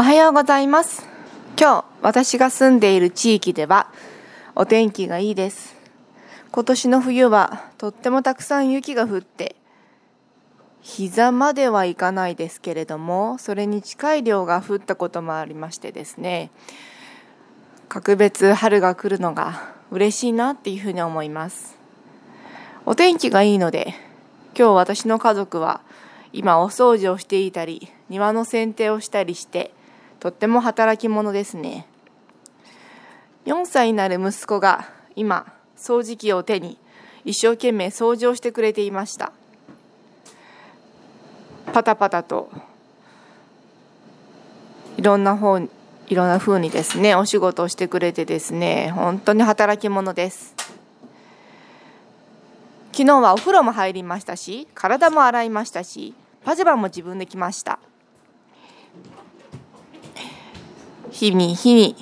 おはようございます。今日私が住んでいる地域ではお天気がいいです。今年の冬はとってもたくさん雪が降って膝まではいかないですけれどもそれに近い量が降ったこともありましてですね格別春が来るのが嬉しいなっていうふうに思います。お天気がいいので今日私の家族は今お掃除をしていたり庭の剪定をしたりしてとっても働き者ですね。4歳になる息子が今掃除機を手に一生懸命掃除をしてくれていました。パタパタといろんな方いろんな風にですねお仕事をしてくれてですね本当に働き者です。昨日はお風呂も入りましたし体も洗いましたしパジャマも自分で着ました。日に日に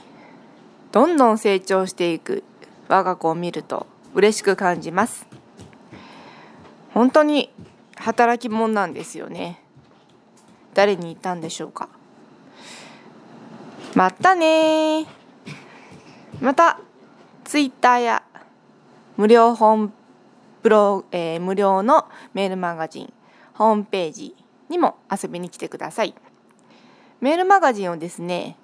どんどん成長していく我が子を見ると嬉しく感じます。本当に働き者なんですよね。誰に言ったんでしょうか。またね。またツイッターや無料本ブロ、えー、無料のメールマガジンホームページにも遊びに来てください。メールマガジンをですね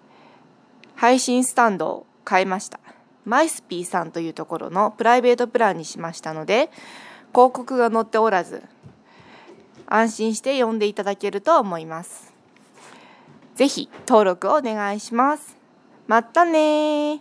配信スタンドを変えました。マイスピーさんというところのプライベートプランにしましたので広告が載っておらず安心して読んでいただけると思います。ぜひ登録をお願いします。またね